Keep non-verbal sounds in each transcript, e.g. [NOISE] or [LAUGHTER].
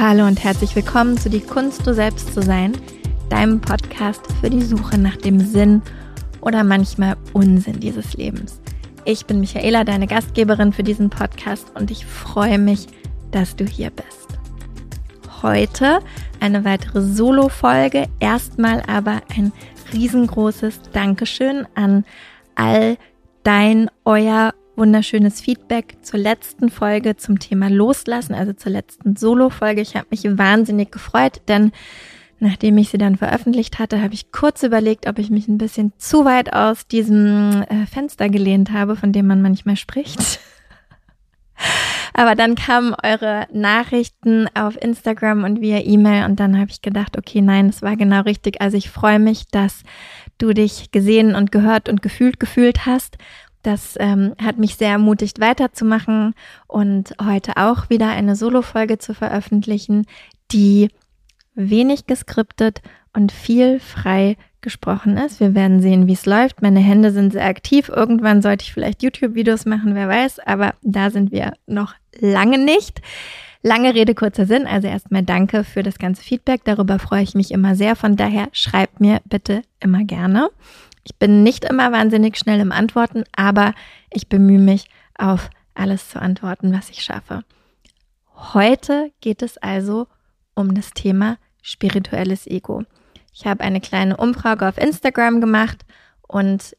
Hallo und herzlich willkommen zu Die Kunst, du selbst zu sein, deinem Podcast für die Suche nach dem Sinn oder manchmal Unsinn dieses Lebens. Ich bin Michaela, deine Gastgeberin für diesen Podcast und ich freue mich, dass du hier bist. Heute eine weitere Solo-Folge, erstmal aber ein riesengroßes Dankeschön an all dein, euer wunderschönes Feedback zur letzten Folge zum Thema Loslassen, also zur letzten Solo-Folge. Ich habe mich wahnsinnig gefreut, denn nachdem ich sie dann veröffentlicht hatte, habe ich kurz überlegt, ob ich mich ein bisschen zu weit aus diesem äh, Fenster gelehnt habe, von dem man manchmal spricht. [LAUGHS] Aber dann kamen eure Nachrichten auf Instagram und via E-Mail und dann habe ich gedacht, okay, nein, es war genau richtig. Also ich freue mich, dass du dich gesehen und gehört und gefühlt gefühlt hast das ähm, hat mich sehr ermutigt, weiterzumachen und heute auch wieder eine Solo-Folge zu veröffentlichen, die wenig geskriptet und viel frei gesprochen ist. Wir werden sehen, wie es läuft. Meine Hände sind sehr aktiv. Irgendwann sollte ich vielleicht YouTube-Videos machen, wer weiß, aber da sind wir noch lange nicht. Lange Rede, kurzer Sinn. Also erstmal danke für das ganze Feedback. Darüber freue ich mich immer sehr. Von daher schreibt mir bitte immer gerne. Ich bin nicht immer wahnsinnig schnell im Antworten, aber ich bemühe mich, auf alles zu antworten, was ich schaffe. Heute geht es also um das Thema spirituelles Ego. Ich habe eine kleine Umfrage auf Instagram gemacht und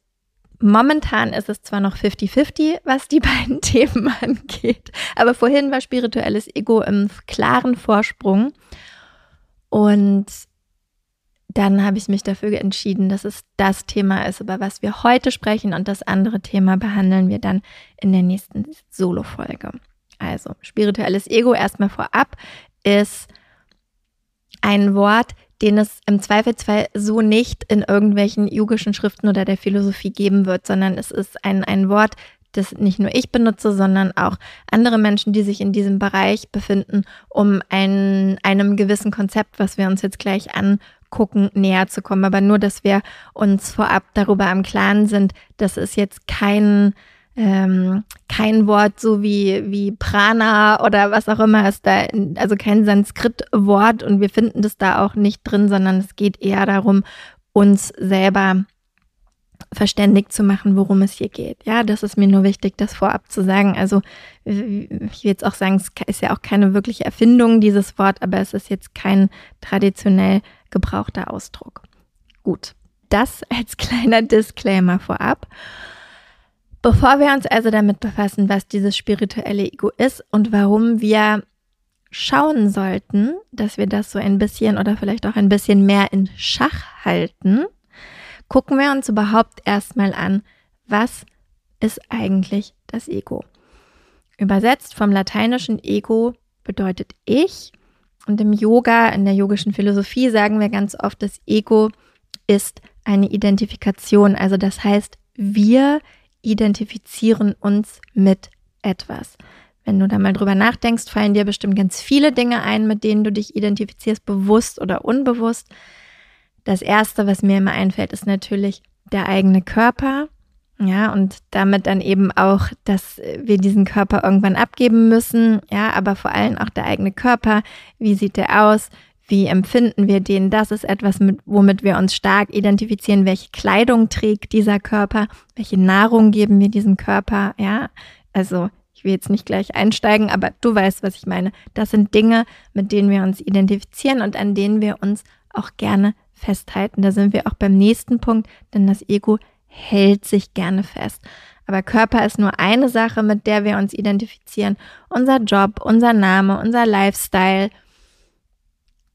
momentan ist es zwar noch 50-50, was die [LAUGHS] beiden Themen angeht, aber vorhin war spirituelles Ego im klaren Vorsprung. Und dann habe ich mich dafür entschieden, dass es das Thema ist, über was wir heute sprechen und das andere Thema behandeln wir dann in der nächsten Solo-Folge. Also spirituelles Ego erstmal vorab ist ein Wort, den es im Zweifelsfall so nicht in irgendwelchen yogischen Schriften oder der Philosophie geben wird, sondern es ist ein, ein Wort, das nicht nur ich benutze, sondern auch andere Menschen, die sich in diesem Bereich befinden, um ein, einem gewissen Konzept, was wir uns jetzt gleich an gucken, näher zu kommen. Aber nur, dass wir uns vorab darüber im Klaren sind, dass es jetzt kein, ähm, kein Wort so wie, wie Prana oder was auch immer ist da, also kein Sanskrit-Wort und wir finden das da auch nicht drin, sondern es geht eher darum, uns selber verständigt zu machen, worum es hier geht. Ja, das ist mir nur wichtig, das vorab zu sagen. Also ich will jetzt auch sagen, es ist ja auch keine wirkliche Erfindung, dieses Wort, aber es ist jetzt kein traditionell gebrauchter Ausdruck. Gut, das als [LAUGHS] kleiner Disclaimer vorab. Bevor wir uns also damit befassen, was dieses spirituelle Ego ist und warum wir schauen sollten, dass wir das so ein bisschen oder vielleicht auch ein bisschen mehr in Schach halten, gucken wir uns überhaupt erstmal an, was ist eigentlich das Ego? Übersetzt vom lateinischen Ego bedeutet ich und im Yoga, in der yogischen Philosophie sagen wir ganz oft, das Ego ist eine Identifikation. Also das heißt, wir identifizieren uns mit etwas. Wenn du da mal drüber nachdenkst, fallen dir bestimmt ganz viele Dinge ein, mit denen du dich identifizierst, bewusst oder unbewusst. Das erste, was mir immer einfällt, ist natürlich der eigene Körper. Ja, und damit dann eben auch, dass wir diesen Körper irgendwann abgeben müssen. Ja, aber vor allem auch der eigene Körper. Wie sieht der aus? Wie empfinden wir den? Das ist etwas, mit, womit wir uns stark identifizieren. Welche Kleidung trägt dieser Körper? Welche Nahrung geben wir diesem Körper? Ja, also ich will jetzt nicht gleich einsteigen, aber du weißt, was ich meine. Das sind Dinge, mit denen wir uns identifizieren und an denen wir uns auch gerne festhalten. Da sind wir auch beim nächsten Punkt, denn das Ego hält sich gerne fest. Aber Körper ist nur eine Sache, mit der wir uns identifizieren. Unser Job, unser Name, unser Lifestyle.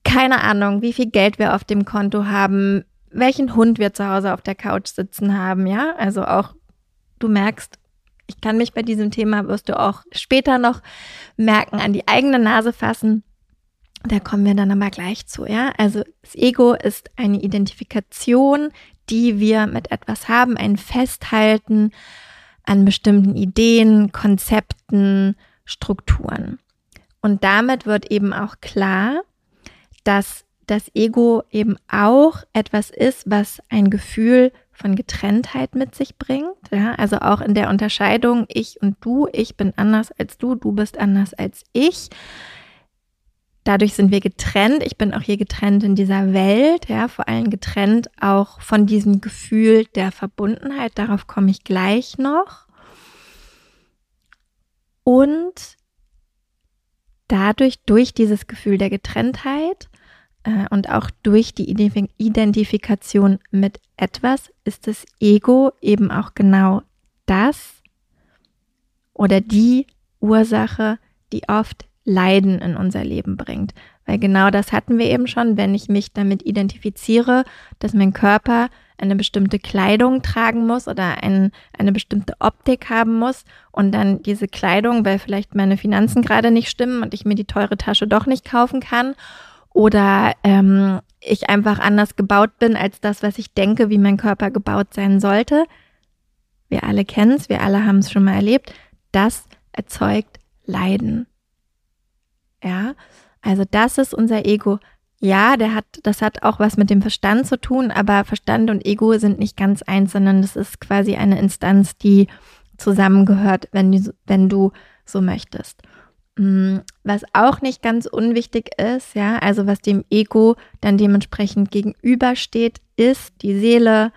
Keine Ahnung, wie viel Geld wir auf dem Konto haben, welchen Hund wir zu Hause auf der Couch sitzen haben, ja? Also auch, du merkst, ich kann mich bei diesem Thema, wirst du auch später noch merken, an die eigene Nase fassen. Da kommen wir dann aber gleich zu, ja? Also das Ego ist eine Identifikation, die wir mit etwas haben, ein Festhalten an bestimmten Ideen, Konzepten, Strukturen. Und damit wird eben auch klar, dass das Ego eben auch etwas ist, was ein Gefühl von Getrenntheit mit sich bringt. Ja, also auch in der Unterscheidung ich und du, ich bin anders als du, du bist anders als ich, dadurch sind wir getrennt. Ich bin auch hier getrennt in dieser Welt, ja, vor allem getrennt auch von diesem Gefühl der Verbundenheit. Darauf komme ich gleich noch. Und dadurch, durch dieses Gefühl der Getrenntheit äh, und auch durch die Identifikation mit etwas, ist das Ego eben auch genau das oder die Ursache, die oft Leiden in unser Leben bringt. Weil genau das hatten wir eben schon, wenn ich mich damit identifiziere, dass mein Körper eine bestimmte Kleidung tragen muss oder ein, eine bestimmte Optik haben muss und dann diese Kleidung, weil vielleicht meine Finanzen gerade nicht stimmen und ich mir die teure Tasche doch nicht kaufen kann oder ähm, ich einfach anders gebaut bin als das, was ich denke, wie mein Körper gebaut sein sollte. Wir alle kennen es, wir alle haben es schon mal erlebt. Das erzeugt Leiden. Ja, also das ist unser Ego. Ja, der hat, das hat auch was mit dem Verstand zu tun, aber Verstand und Ego sind nicht ganz eins, sondern das ist quasi eine Instanz, die zusammengehört, wenn du, wenn du so möchtest. Mm, was auch nicht ganz unwichtig ist, ja, also was dem Ego dann dementsprechend gegenübersteht, ist die Seele,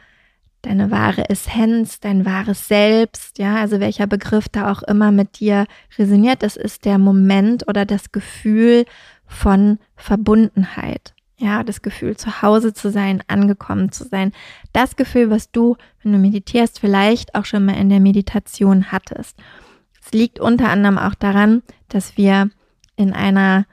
deine wahre Essenz, dein wahres Selbst, ja, also welcher Begriff da auch immer mit dir resoniert, das ist der Moment oder das Gefühl von Verbundenheit. Ja, das Gefühl, zu Hause zu sein, angekommen zu sein. Das Gefühl, was du, wenn du meditierst, vielleicht auch schon mal in der Meditation hattest. Es liegt unter anderem auch daran, dass wir in einer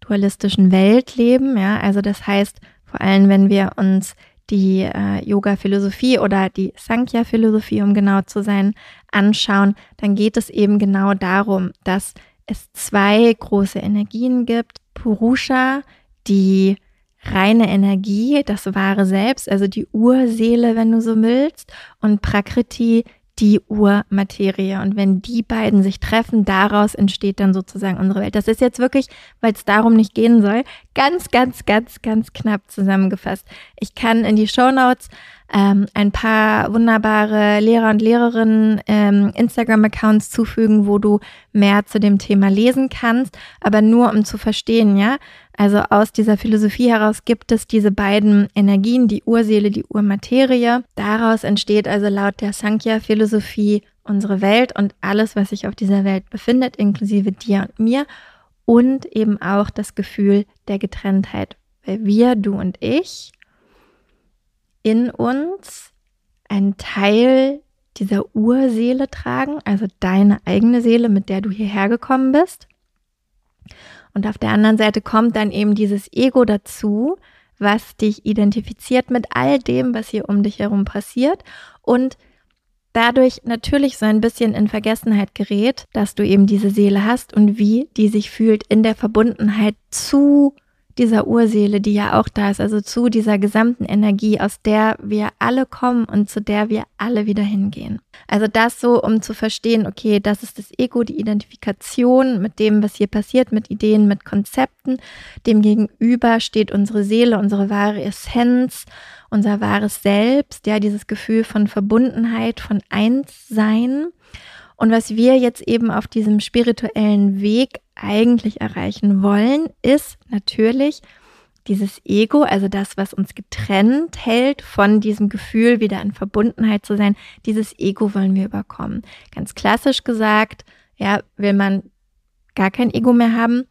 dualistischen Welt leben. Ja, also das heißt, vor allem, wenn wir uns die äh, Yoga-Philosophie oder die Sankhya-Philosophie, um genau zu sein, anschauen, dann geht es eben genau darum, dass es zwei große Energien gibt. Purusha, die reine Energie, das wahre Selbst, also die Urseele, wenn du so willst, und Prakriti, die Urmaterie. Und wenn die beiden sich treffen, daraus entsteht dann sozusagen unsere Welt. Das ist jetzt wirklich, weil es darum nicht gehen soll, ganz, ganz, ganz, ganz knapp zusammengefasst. Ich kann in die Show Notes ähm, ein paar wunderbare Lehrer und Lehrerinnen ähm, Instagram-Accounts zufügen, wo du mehr zu dem Thema lesen kannst, aber nur um zu verstehen, ja. Also aus dieser Philosophie heraus gibt es diese beiden Energien, die Urseele, die Urmaterie. Daraus entsteht also laut der Sankhya-Philosophie unsere Welt und alles, was sich auf dieser Welt befindet, inklusive dir und mir und eben auch das Gefühl der Getrenntheit. Weil wir, du und ich, in uns einen Teil dieser Urseele tragen, also deine eigene Seele, mit der du hierher gekommen bist. Und auf der anderen Seite kommt dann eben dieses Ego dazu, was dich identifiziert mit all dem, was hier um dich herum passiert und dadurch natürlich so ein bisschen in Vergessenheit gerät, dass du eben diese Seele hast und wie die sich fühlt in der Verbundenheit zu dieser Urseele, die ja auch da ist, also zu dieser gesamten Energie, aus der wir alle kommen und zu der wir alle wieder hingehen. Also das so, um zu verstehen, okay, das ist das Ego, die Identifikation mit dem, was hier passiert, mit Ideen, mit Konzepten. Dem gegenüber steht unsere Seele, unsere wahre Essenz, unser wahres Selbst, ja, dieses Gefühl von Verbundenheit, von Einssein. Und was wir jetzt eben auf diesem spirituellen Weg eigentlich erreichen wollen, ist natürlich dieses Ego, also das, was uns getrennt hält von diesem Gefühl, wieder in Verbundenheit zu sein, dieses Ego wollen wir überkommen. Ganz klassisch gesagt, ja, will man gar kein Ego mehr haben,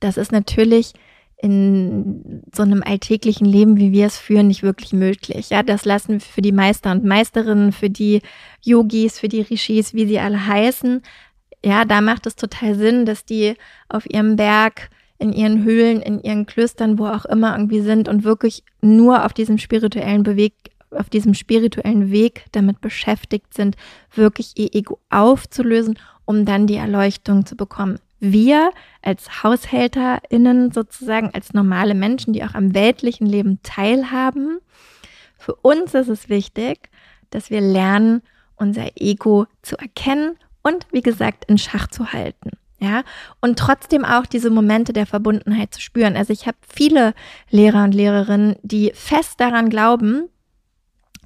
das ist natürlich in so einem alltäglichen Leben, wie wir es führen, nicht wirklich möglich. Ja, das lassen für die Meister und Meisterinnen, für die Yogis, für die Rishis, wie sie alle heißen, ja, da macht es total Sinn, dass die auf ihrem Berg, in ihren Höhlen, in ihren Klöstern, wo auch immer irgendwie sind und wirklich nur auf diesem spirituellen Beweg, auf diesem spirituellen Weg damit beschäftigt sind, wirklich ihr Ego aufzulösen, um dann die Erleuchtung zu bekommen. Wir als HaushälterInnen sozusagen, als normale Menschen, die auch am weltlichen Leben teilhaben, für uns ist es wichtig, dass wir lernen, unser Ego zu erkennen und wie gesagt in Schach zu halten. Ja, und trotzdem auch diese Momente der Verbundenheit zu spüren. Also ich habe viele Lehrer und Lehrerinnen, die fest daran glauben,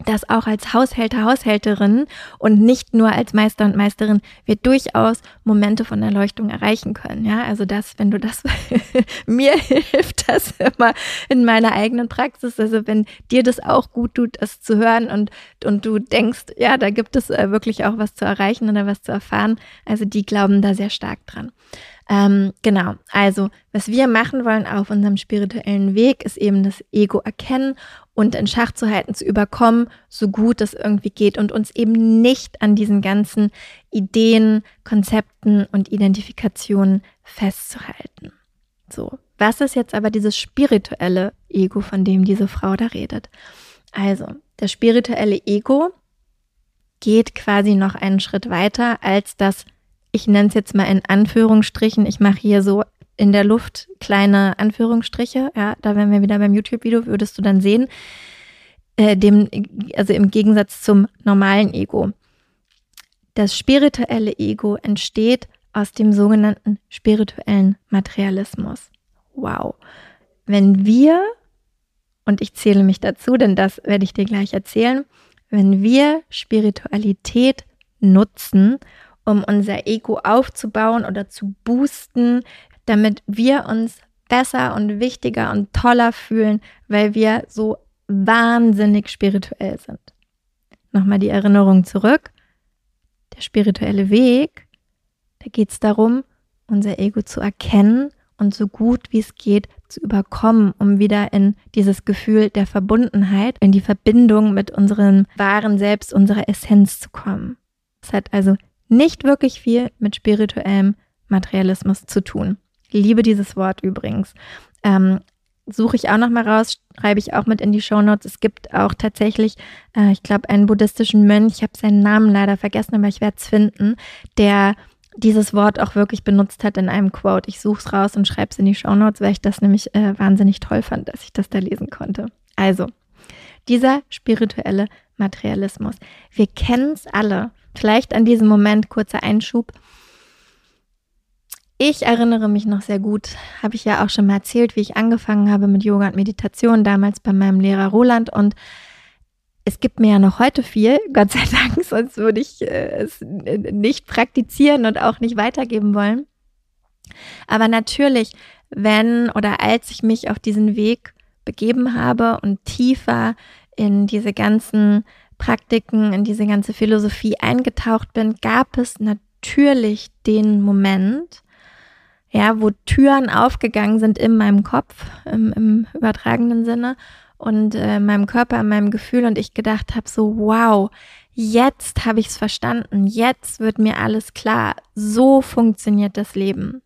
dass auch als Haushälter, Haushälterin und nicht nur als Meister und Meisterin wir durchaus Momente von Erleuchtung erreichen können. Ja, also das, wenn du das, [LAUGHS] mir hilft das immer in meiner eigenen Praxis. Also wenn dir das auch gut tut, das zu hören und, und du denkst, ja, da gibt es äh, wirklich auch was zu erreichen oder was zu erfahren. Also die glauben da sehr stark dran. Ähm, genau, also was wir machen wollen auf unserem spirituellen Weg, ist eben das Ego erkennen und in Schach zu halten, zu überkommen, so gut es irgendwie geht und uns eben nicht an diesen ganzen Ideen, Konzepten und Identifikationen festzuhalten. So, was ist jetzt aber dieses spirituelle Ego, von dem diese Frau da redet? Also, das spirituelle Ego geht quasi noch einen Schritt weiter als das ich nenne es jetzt mal in Anführungsstrichen, ich mache hier so in der Luft kleine Anführungsstriche, ja, da wären wir wieder beim YouTube-Video, würdest du dann sehen, äh, dem, also im Gegensatz zum normalen Ego. Das spirituelle Ego entsteht aus dem sogenannten spirituellen Materialismus. Wow. Wenn wir, und ich zähle mich dazu, denn das werde ich dir gleich erzählen, wenn wir Spiritualität nutzen, um unser Ego aufzubauen oder zu boosten, damit wir uns besser und wichtiger und toller fühlen, weil wir so wahnsinnig spirituell sind. Nochmal die Erinnerung zurück. Der spirituelle Weg, da geht es darum, unser Ego zu erkennen und so gut wie es geht zu überkommen, um wieder in dieses Gefühl der Verbundenheit, in die Verbindung mit unserem wahren Selbst, unserer Essenz zu kommen. Es hat also nicht wirklich viel mit spirituellem Materialismus zu tun. Liebe dieses Wort übrigens. Ähm, suche ich auch noch mal raus, schreibe ich auch mit in die Show Notes. Es gibt auch tatsächlich, äh, ich glaube, einen buddhistischen Mönch, ich habe seinen Namen leider vergessen, aber ich werde es finden, der dieses Wort auch wirklich benutzt hat in einem Quote. Ich suche es raus und schreibe es in die Show Notes, weil ich das nämlich äh, wahnsinnig toll fand, dass ich das da lesen konnte. Also, dieser spirituelle Materialismus. Wir kennen es alle. Vielleicht an diesem Moment kurzer Einschub. Ich erinnere mich noch sehr gut, habe ich ja auch schon mal erzählt, wie ich angefangen habe mit Yoga und Meditation, damals bei meinem Lehrer Roland. Und es gibt mir ja noch heute viel, [LAUGHS] Gott sei Dank, sonst würde ich äh, es nicht praktizieren und auch nicht weitergeben wollen. Aber natürlich, wenn oder als ich mich auf diesen Weg begeben habe und tiefer in diese ganzen Praktiken, in diese ganze Philosophie eingetaucht bin, gab es natürlich den Moment, ja, wo Türen aufgegangen sind in meinem Kopf, im, im übertragenen Sinne und äh, meinem Körper, in meinem Gefühl und ich gedacht habe so, wow, jetzt habe ich es verstanden, jetzt wird mir alles klar, so funktioniert das Leben.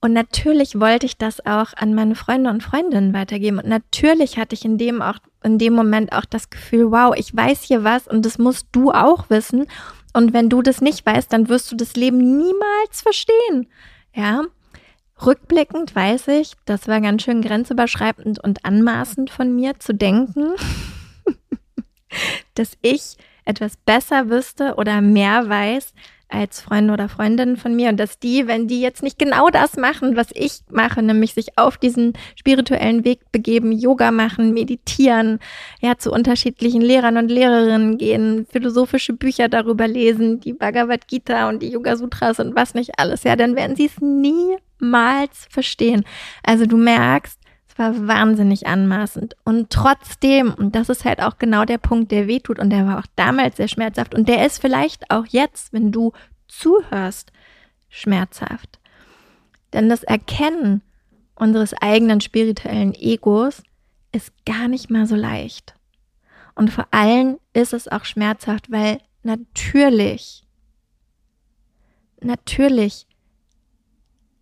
Und natürlich wollte ich das auch an meine Freunde und Freundinnen weitergeben. Und natürlich hatte ich in dem auch, in dem Moment auch das Gefühl, wow, ich weiß hier was und das musst du auch wissen. Und wenn du das nicht weißt, dann wirst du das Leben niemals verstehen. Ja. Rückblickend weiß ich, das war ganz schön grenzüberschreitend und anmaßend von mir zu denken, [LAUGHS] dass ich etwas besser wüsste oder mehr weiß als Freunde oder Freundinnen von mir und dass die, wenn die jetzt nicht genau das machen, was ich mache, nämlich sich auf diesen spirituellen Weg begeben, Yoga machen, meditieren, ja, zu unterschiedlichen Lehrern und Lehrerinnen gehen, philosophische Bücher darüber lesen, die Bhagavad Gita und die Yoga Sutras und was nicht alles, ja, dann werden sie es niemals verstehen. Also du merkst, war wahnsinnig anmaßend. Und trotzdem, und das ist halt auch genau der Punkt, der wehtut, und der war auch damals sehr schmerzhaft, und der ist vielleicht auch jetzt, wenn du zuhörst, schmerzhaft. Denn das Erkennen unseres eigenen spirituellen Egos ist gar nicht mal so leicht. Und vor allem ist es auch schmerzhaft, weil natürlich, natürlich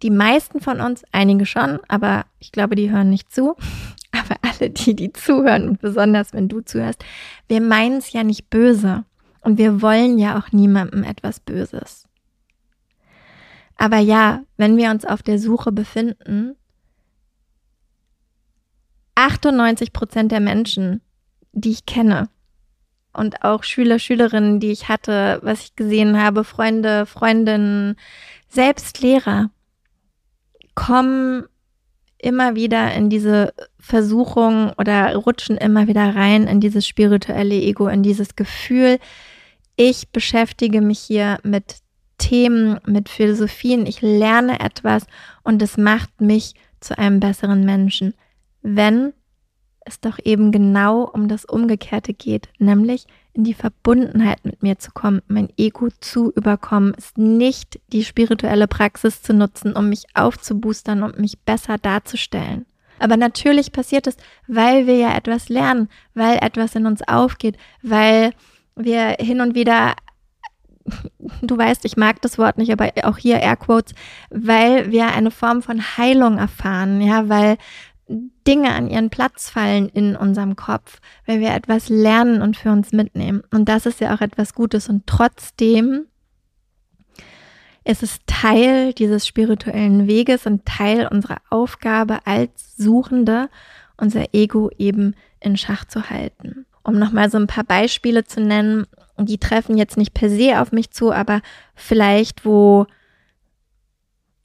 die meisten von uns, einige schon, aber ich glaube, die hören nicht zu. [LAUGHS] Aber alle die, die zuhören und besonders wenn du zuhörst, wir meinen es ja nicht böse und wir wollen ja auch niemandem etwas Böses. Aber ja, wenn wir uns auf der Suche befinden, 98 Prozent der Menschen, die ich kenne und auch Schüler, Schülerinnen, die ich hatte, was ich gesehen habe, Freunde, Freundinnen, selbst Lehrer, kommen immer wieder in diese Versuchung oder rutschen immer wieder rein in dieses spirituelle Ego, in dieses Gefühl, ich beschäftige mich hier mit Themen, mit Philosophien, ich lerne etwas und es macht mich zu einem besseren Menschen, wenn es doch eben genau um das Umgekehrte geht, nämlich in die Verbundenheit mit mir zu kommen, mein Ego zu überkommen, ist nicht die spirituelle Praxis zu nutzen, um mich aufzuboostern und mich besser darzustellen. Aber natürlich passiert es, weil wir ja etwas lernen, weil etwas in uns aufgeht, weil wir hin und wieder, [LAUGHS] du weißt, ich mag das Wort nicht, aber auch hier Airquotes, weil wir eine Form von Heilung erfahren, ja, weil Dinge an ihren Platz fallen in unserem Kopf, weil wir etwas lernen und für uns mitnehmen. Und das ist ja auch etwas Gutes. Und trotzdem ist es Teil dieses spirituellen Weges und Teil unserer Aufgabe als Suchende, unser Ego eben in Schach zu halten. Um nochmal so ein paar Beispiele zu nennen, die treffen jetzt nicht per se auf mich zu, aber vielleicht, wo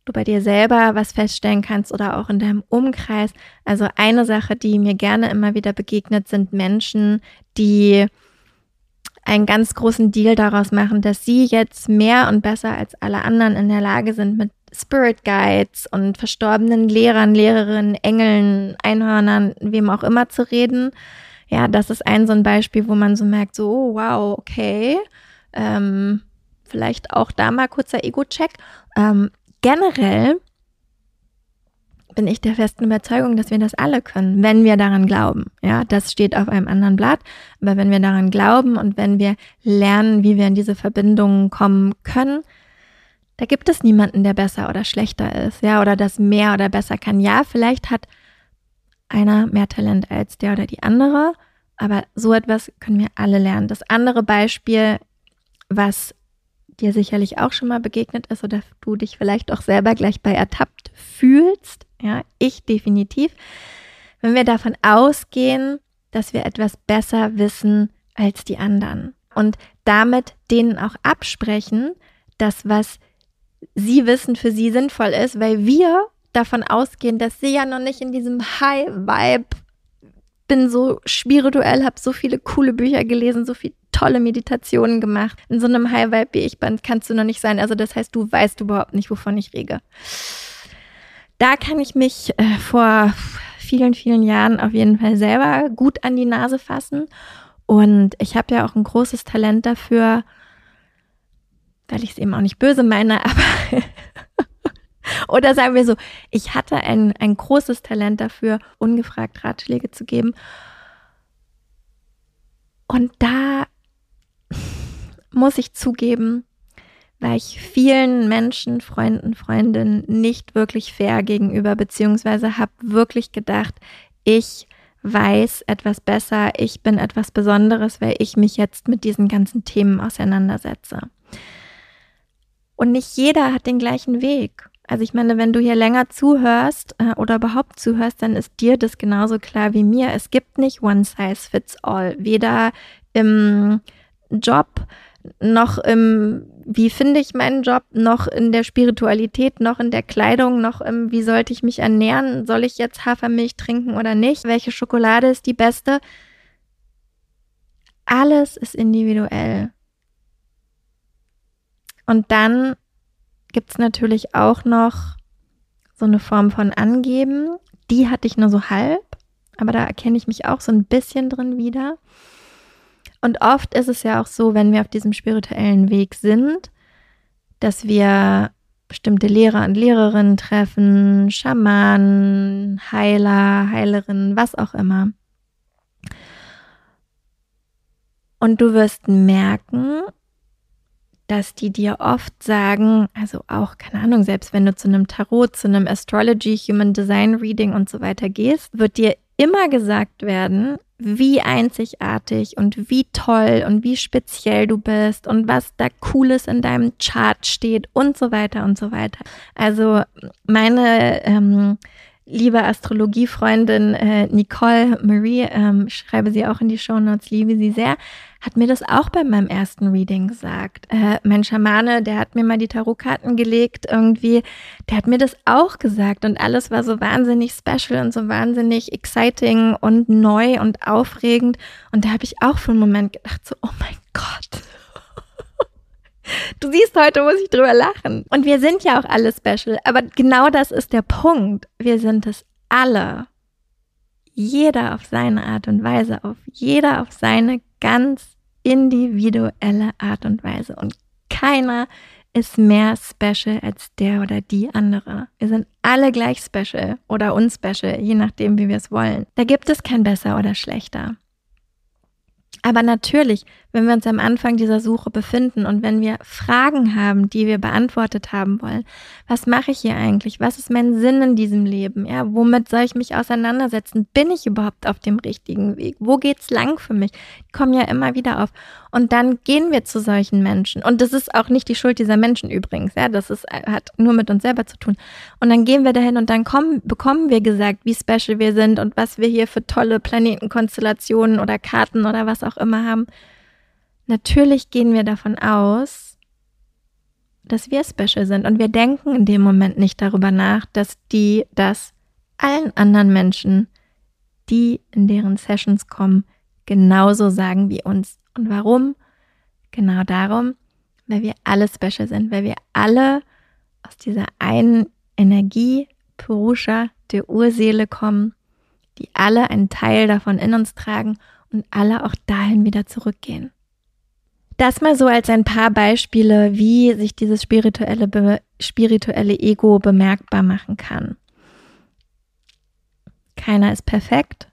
du bei dir selber was feststellen kannst oder auch in deinem Umkreis. Also eine Sache, die mir gerne immer wieder begegnet, sind Menschen, die einen ganz großen Deal daraus machen, dass sie jetzt mehr und besser als alle anderen in der Lage sind, mit Spirit Guides und verstorbenen Lehrern, Lehrerinnen, Engeln, Einhörnern, wem auch immer zu reden. Ja, das ist ein so ein Beispiel, wo man so merkt, so, oh, wow, okay. Ähm, vielleicht auch da mal kurzer Ego-Check. Ähm, generell bin ich der festen Überzeugung, dass wir das alle können, wenn wir daran glauben. Ja, das steht auf einem anderen Blatt. Aber wenn wir daran glauben und wenn wir lernen, wie wir in diese Verbindungen kommen können, da gibt es niemanden, der besser oder schlechter ist, ja, oder das mehr oder besser kann. Ja, vielleicht hat einer mehr Talent als der oder die andere, aber so etwas können wir alle lernen. Das andere Beispiel, was dir sicherlich auch schon mal begegnet ist oder du dich vielleicht auch selber gleich bei ertappt fühlst. Ja, ich definitiv. Wenn wir davon ausgehen, dass wir etwas besser wissen als die anderen und damit denen auch absprechen, dass was sie wissen für sie sinnvoll ist, weil wir davon ausgehen, dass sie ja noch nicht in diesem High-Vibe bin so spirituell, habe so viele coole Bücher gelesen, so viele tolle Meditationen gemacht. In so einem High Vibe bin, kannst du noch nicht sein. Also das heißt, du weißt überhaupt nicht, wovon ich rede. Da kann ich mich äh, vor vielen, vielen Jahren auf jeden Fall selber gut an die Nase fassen. Und ich habe ja auch ein großes Talent dafür, weil ich es eben auch nicht böse meine, [LAUGHS] aber oder sagen wir so, ich hatte ein, ein großes Talent dafür, ungefragt Ratschläge zu geben. Und da muss ich zugeben, war ich vielen Menschen, Freunden, Freundinnen nicht wirklich fair gegenüber, beziehungsweise habe wirklich gedacht, ich weiß etwas besser, ich bin etwas Besonderes, weil ich mich jetzt mit diesen ganzen Themen auseinandersetze. Und nicht jeder hat den gleichen Weg. Also ich meine, wenn du hier länger zuhörst äh, oder überhaupt zuhörst, dann ist dir das genauso klar wie mir. Es gibt nicht One Size Fits All. Weder im Job noch im, wie finde ich meinen Job, noch in der Spiritualität, noch in der Kleidung, noch im, wie sollte ich mich ernähren? Soll ich jetzt Hafermilch trinken oder nicht? Welche Schokolade ist die beste? Alles ist individuell. Und dann gibt es natürlich auch noch so eine Form von Angeben. Die hatte ich nur so halb, aber da erkenne ich mich auch so ein bisschen drin wieder. Und oft ist es ja auch so, wenn wir auf diesem spirituellen Weg sind, dass wir bestimmte Lehrer und Lehrerinnen treffen, Schamanen, Heiler, Heilerinnen, was auch immer. Und du wirst merken, dass die dir oft sagen, also auch, keine Ahnung, selbst wenn du zu einem Tarot, zu einem Astrology, Human Design Reading und so weiter gehst, wird dir immer gesagt werden, wie einzigartig und wie toll und wie speziell du bist und was da Cooles in deinem Chart steht und so weiter und so weiter. Also meine ähm, liebe Astrologiefreundin äh, Nicole Marie, ähm, schreibe sie auch in die Show Notes, liebe sie sehr, hat mir das auch bei meinem ersten Reading gesagt. Äh, mein Schamane, der hat mir mal die Tarotkarten gelegt irgendwie, der hat mir das auch gesagt und alles war so wahnsinnig special und so wahnsinnig exciting und neu und aufregend und da habe ich auch für einen Moment gedacht so, oh mein Gott. Du siehst, heute muss ich drüber lachen. Und wir sind ja auch alle special. Aber genau das ist der Punkt. Wir sind es alle. Jeder auf seine Art und Weise, auf jeder auf seine ganz individuelle Art und Weise. Und keiner ist mehr special als der oder die andere. Wir sind alle gleich special oder unspecial, je nachdem, wie wir es wollen. Da gibt es kein besser oder schlechter. Aber natürlich, wenn wir uns am Anfang dieser Suche befinden und wenn wir Fragen haben, die wir beantwortet haben wollen, was mache ich hier eigentlich? Was ist mein Sinn in diesem Leben? Ja, womit soll ich mich auseinandersetzen? Bin ich überhaupt auf dem richtigen Weg? Wo geht's lang für mich? Die kommen ja immer wieder auf. Und dann gehen wir zu solchen Menschen. Und das ist auch nicht die Schuld dieser Menschen übrigens. Ja, das ist, hat nur mit uns selber zu tun. Und dann gehen wir dahin und dann kommen, bekommen wir gesagt, wie special wir sind und was wir hier für tolle Planetenkonstellationen oder Karten oder was auch immer haben. Natürlich gehen wir davon aus, dass wir special sind. Und wir denken in dem Moment nicht darüber nach, dass die das allen anderen Menschen, die in deren Sessions kommen, genauso sagen wie uns. Und warum? Genau darum, weil wir alle special sind, weil wir alle aus dieser einen Energie, Purusha, der Urseele kommen, die alle einen Teil davon in uns tragen und alle auch dahin wieder zurückgehen. Das mal so als ein paar Beispiele, wie sich dieses spirituelle, spirituelle Ego bemerkbar machen kann. Keiner ist perfekt.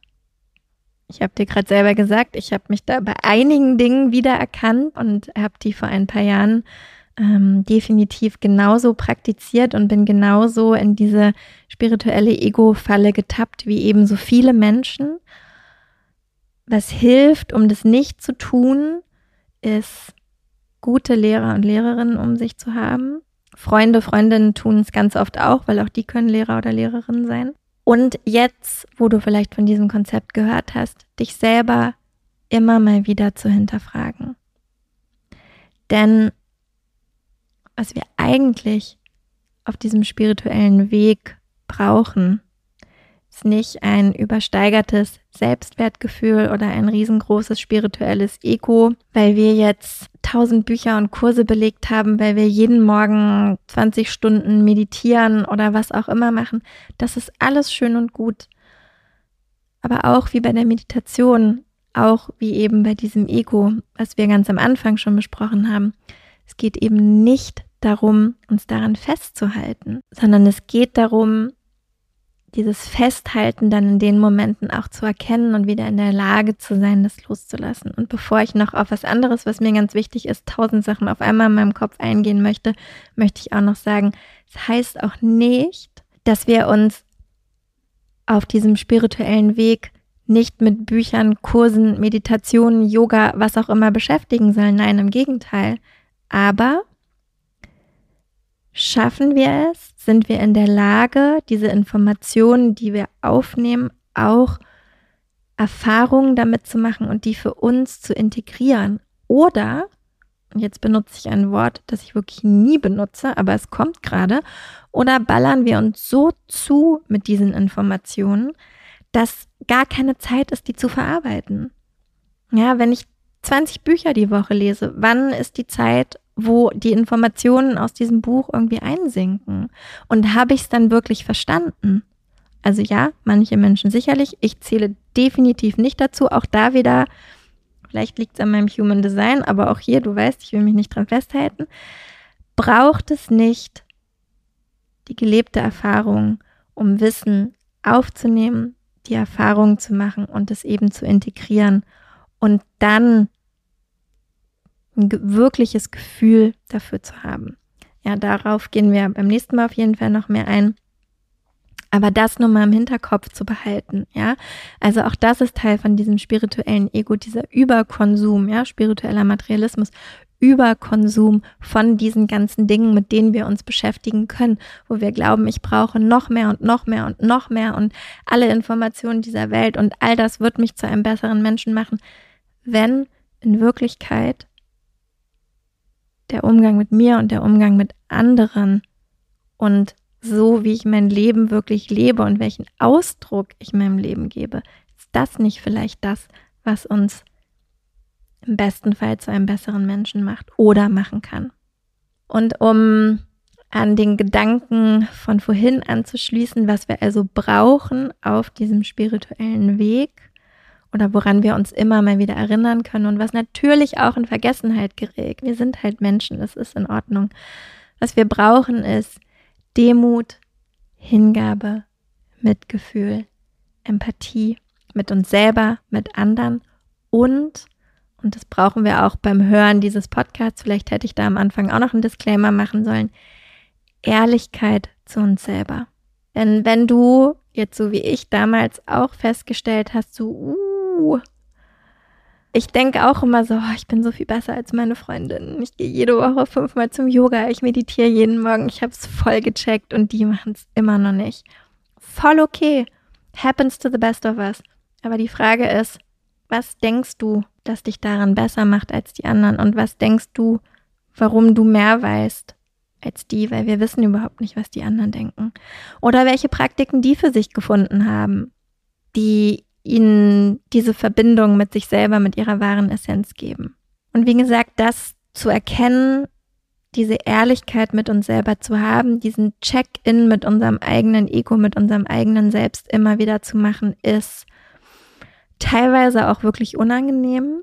Ich habe dir gerade selber gesagt, ich habe mich da bei einigen Dingen wiedererkannt und habe die vor ein paar Jahren ähm, definitiv genauso praktiziert und bin genauso in diese spirituelle Ego-Falle getappt wie eben so viele Menschen. Was hilft, um das nicht zu tun, ist gute Lehrer und Lehrerinnen um sich zu haben. Freunde, Freundinnen tun es ganz oft auch, weil auch die können Lehrer oder Lehrerinnen sein. Und jetzt, wo du vielleicht von diesem Konzept gehört hast, dich selber immer mal wieder zu hinterfragen. Denn was wir eigentlich auf diesem spirituellen Weg brauchen, ist nicht ein übersteigertes Selbstwertgefühl oder ein riesengroßes spirituelles Ego, weil wir jetzt tausend Bücher und Kurse belegt haben, weil wir jeden Morgen 20 Stunden meditieren oder was auch immer machen. Das ist alles schön und gut. Aber auch wie bei der Meditation, auch wie eben bei diesem Ego, was wir ganz am Anfang schon besprochen haben. Es geht eben nicht darum, uns daran festzuhalten, sondern es geht darum, dieses Festhalten dann in den Momenten auch zu erkennen und wieder in der Lage zu sein, das loszulassen. Und bevor ich noch auf was anderes, was mir ganz wichtig ist, tausend Sachen auf einmal in meinem Kopf eingehen möchte, möchte ich auch noch sagen, es das heißt auch nicht, dass wir uns auf diesem spirituellen Weg nicht mit Büchern, Kursen, Meditationen, Yoga, was auch immer beschäftigen sollen. Nein, im Gegenteil. Aber Schaffen wir es? Sind wir in der Lage, diese Informationen, die wir aufnehmen, auch Erfahrungen damit zu machen und die für uns zu integrieren? Oder, jetzt benutze ich ein Wort, das ich wirklich nie benutze, aber es kommt gerade, oder ballern wir uns so zu mit diesen Informationen, dass gar keine Zeit ist, die zu verarbeiten? Ja, wenn ich 20 Bücher die Woche lese, wann ist die Zeit, wo die Informationen aus diesem Buch irgendwie einsinken. Und habe ich es dann wirklich verstanden? Also ja, manche Menschen sicherlich. Ich zähle definitiv nicht dazu. Auch da wieder, vielleicht liegt es an meinem Human Design, aber auch hier, du weißt, ich will mich nicht dran festhalten, braucht es nicht die gelebte Erfahrung, um Wissen aufzunehmen, die Erfahrung zu machen und es eben zu integrieren und dann ein wirkliches Gefühl dafür zu haben. Ja, darauf gehen wir beim nächsten Mal auf jeden Fall noch mehr ein. Aber das nur mal im Hinterkopf zu behalten, ja. Also auch das ist Teil von diesem spirituellen Ego, dieser Überkonsum, ja, spiritueller Materialismus, Überkonsum von diesen ganzen Dingen, mit denen wir uns beschäftigen können, wo wir glauben, ich brauche noch mehr und noch mehr und noch mehr und alle Informationen dieser Welt und all das wird mich zu einem besseren Menschen machen, wenn in Wirklichkeit der Umgang mit mir und der Umgang mit anderen und so, wie ich mein Leben wirklich lebe und welchen Ausdruck ich meinem Leben gebe, ist das nicht vielleicht das, was uns im besten Fall zu einem besseren Menschen macht oder machen kann. Und um an den Gedanken von vorhin anzuschließen, was wir also brauchen auf diesem spirituellen Weg oder woran wir uns immer mal wieder erinnern können und was natürlich auch in Vergessenheit gerät. Wir sind halt Menschen, das ist in Ordnung. Was wir brauchen ist Demut, Hingabe, Mitgefühl, Empathie mit uns selber, mit anderen und und das brauchen wir auch beim Hören dieses Podcasts, vielleicht hätte ich da am Anfang auch noch einen Disclaimer machen sollen, Ehrlichkeit zu uns selber. Denn wenn du jetzt so wie ich damals auch festgestellt hast, so, uh, ich denke auch immer so, oh, ich bin so viel besser als meine Freundin. Ich gehe jede Woche fünfmal zum Yoga, ich meditiere jeden Morgen, ich habe es voll gecheckt und die machen es immer noch nicht. Voll okay. Happens to the best of us. Aber die Frage ist, was denkst du, das dich daran besser macht als die anderen? Und was denkst du, warum du mehr weißt als die? Weil wir wissen überhaupt nicht, was die anderen denken. Oder welche Praktiken die für sich gefunden haben, die ihnen diese Verbindung mit sich selber, mit ihrer wahren Essenz geben. Und wie gesagt, das zu erkennen, diese Ehrlichkeit mit uns selber zu haben, diesen Check-in mit unserem eigenen Ego, mit unserem eigenen Selbst immer wieder zu machen, ist teilweise auch wirklich unangenehm,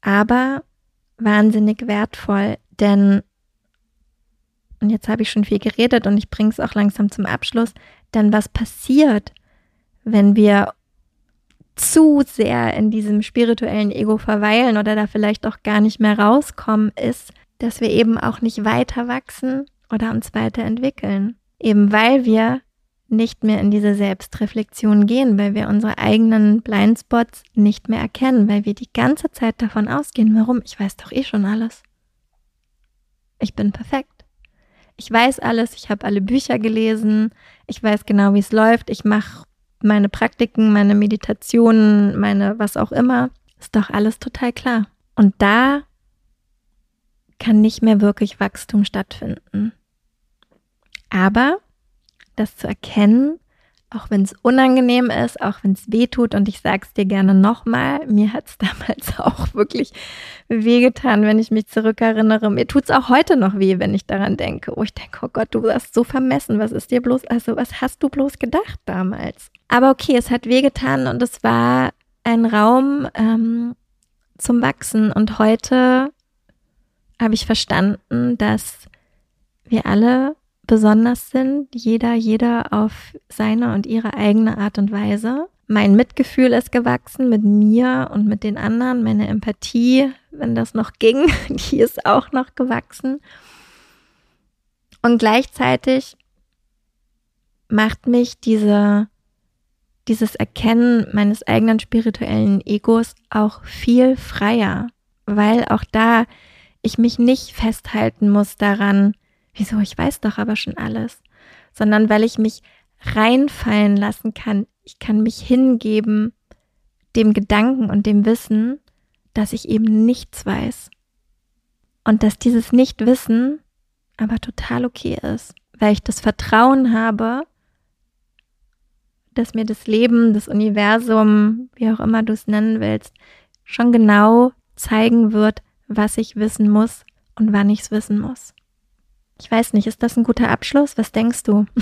aber wahnsinnig wertvoll, denn, und jetzt habe ich schon viel geredet und ich bringe es auch langsam zum Abschluss, denn was passiert, wenn wir zu sehr in diesem spirituellen Ego verweilen oder da vielleicht auch gar nicht mehr rauskommen, ist, dass wir eben auch nicht weiter wachsen oder uns weiterentwickeln. Eben weil wir nicht mehr in diese Selbstreflexion gehen, weil wir unsere eigenen Blindspots nicht mehr erkennen, weil wir die ganze Zeit davon ausgehen, warum? Ich weiß doch eh schon alles. Ich bin perfekt. Ich weiß alles, ich habe alle Bücher gelesen, ich weiß genau, wie es läuft, ich mache meine Praktiken, meine Meditationen, meine was auch immer. Ist doch alles total klar. Und da kann nicht mehr wirklich Wachstum stattfinden. Aber das zu erkennen, auch wenn es unangenehm ist, auch wenn es weh tut und ich sage es dir gerne nochmal, mir hat es [LAUGHS] damals auch wirklich wehgetan, wenn ich mich zurückerinnere. Mir tut es auch heute noch weh, wenn ich daran denke. Oh, ich denke, oh Gott, du warst so vermessen. Was ist dir bloß, also was hast du bloß gedacht damals? Aber okay, es hat wehgetan und es war ein Raum ähm, zum Wachsen. Und heute habe ich verstanden, dass wir alle besonders sind, jeder, jeder auf seine und ihre eigene Art und Weise. Mein Mitgefühl ist gewachsen mit mir und mit den anderen. Meine Empathie, wenn das noch ging, [LAUGHS] die ist auch noch gewachsen. Und gleichzeitig macht mich diese, dieses Erkennen meines eigenen spirituellen Egos auch viel freier, weil auch da ich mich nicht festhalten muss daran, wieso, ich weiß doch aber schon alles, sondern weil ich mich reinfallen lassen kann. Ich kann mich hingeben dem Gedanken und dem Wissen, dass ich eben nichts weiß. Und dass dieses Nichtwissen aber total okay ist, weil ich das Vertrauen habe, dass mir das Leben, das Universum, wie auch immer du es nennen willst, schon genau zeigen wird, was ich wissen muss und wann ich es wissen muss. Ich weiß nicht, ist das ein guter Abschluss? Was denkst du? [LAUGHS]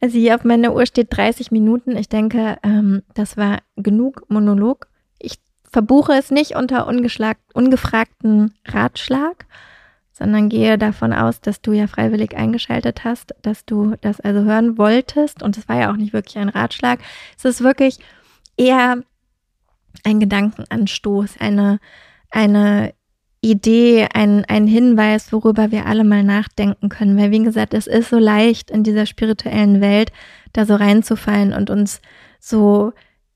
also hier auf meiner Uhr steht 30 Minuten. Ich denke, ähm, das war genug Monolog. Ich verbuche es nicht unter ungefragten Ratschlag, sondern gehe davon aus, dass du ja freiwillig eingeschaltet hast, dass du das also hören wolltest. Und es war ja auch nicht wirklich ein Ratschlag. Es ist wirklich eher ein Gedankenanstoß, eine, eine Idee, ein, ein Hinweis, worüber wir alle mal nachdenken können. Weil, wie gesagt, es ist so leicht in dieser spirituellen Welt da so reinzufallen und uns so,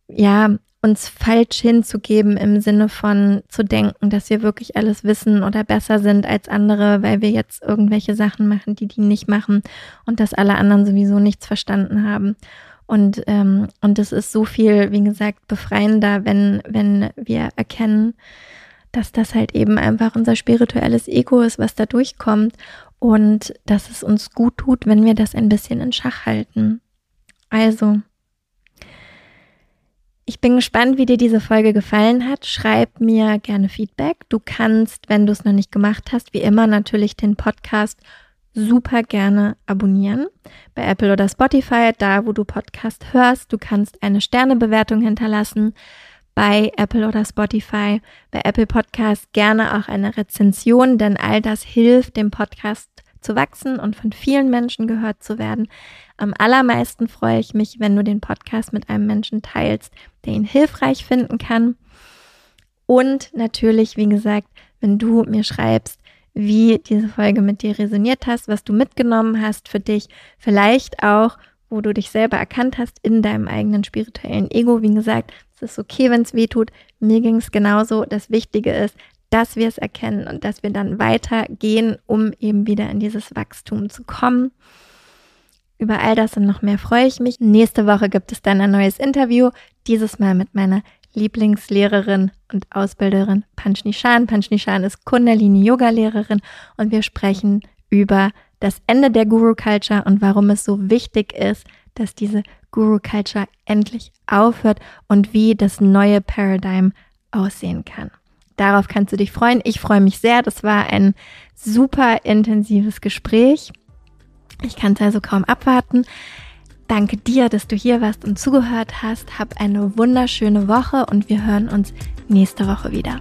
ja, uns falsch hinzugeben im Sinne von zu denken, dass wir wirklich alles wissen oder besser sind als andere, weil wir jetzt irgendwelche Sachen machen, die die nicht machen und dass alle anderen sowieso nichts verstanden haben. Und, ähm, und es ist so viel, wie gesagt, befreiender, wenn, wenn wir erkennen, dass das halt eben einfach unser spirituelles Ego ist, was da durchkommt und dass es uns gut tut, wenn wir das ein bisschen in Schach halten. Also, ich bin gespannt, wie dir diese Folge gefallen hat. Schreib mir gerne Feedback. Du kannst, wenn du es noch nicht gemacht hast, wie immer natürlich den Podcast super gerne abonnieren. Bei Apple oder Spotify, da wo du Podcast hörst. Du kannst eine Sternebewertung hinterlassen bei Apple oder Spotify. Bei Apple Podcast gerne auch eine Rezension, denn all das hilft dem Podcast zu wachsen und von vielen Menschen gehört zu werden. Am allermeisten freue ich mich, wenn du den Podcast mit einem Menschen teilst, der ihn hilfreich finden kann. Und natürlich, wie gesagt, wenn du mir schreibst, wie diese Folge mit dir resoniert hast, was du mitgenommen hast für dich, vielleicht auch, wo du dich selber erkannt hast in deinem eigenen spirituellen Ego. Wie gesagt, es ist okay, wenn es weh tut. Mir ging es genauso. Das Wichtige ist, dass wir es erkennen und dass wir dann weitergehen, um eben wieder in dieses Wachstum zu kommen. Über all das und noch mehr freue ich mich. Nächste Woche gibt es dann ein neues Interview, dieses Mal mit meiner Lieblingslehrerin und Ausbilderin Panchni Shan. Panchni Shan ist Kundalini Yoga Lehrerin und wir sprechen über das Ende der Guru Culture und warum es so wichtig ist, dass diese Guru Culture endlich aufhört und wie das neue Paradigm aussehen kann. Darauf kannst du dich freuen. Ich freue mich sehr. Das war ein super intensives Gespräch. Ich kann es also kaum abwarten. Danke dir, dass du hier warst und zugehört hast. Hab eine wunderschöne Woche und wir hören uns nächste Woche wieder.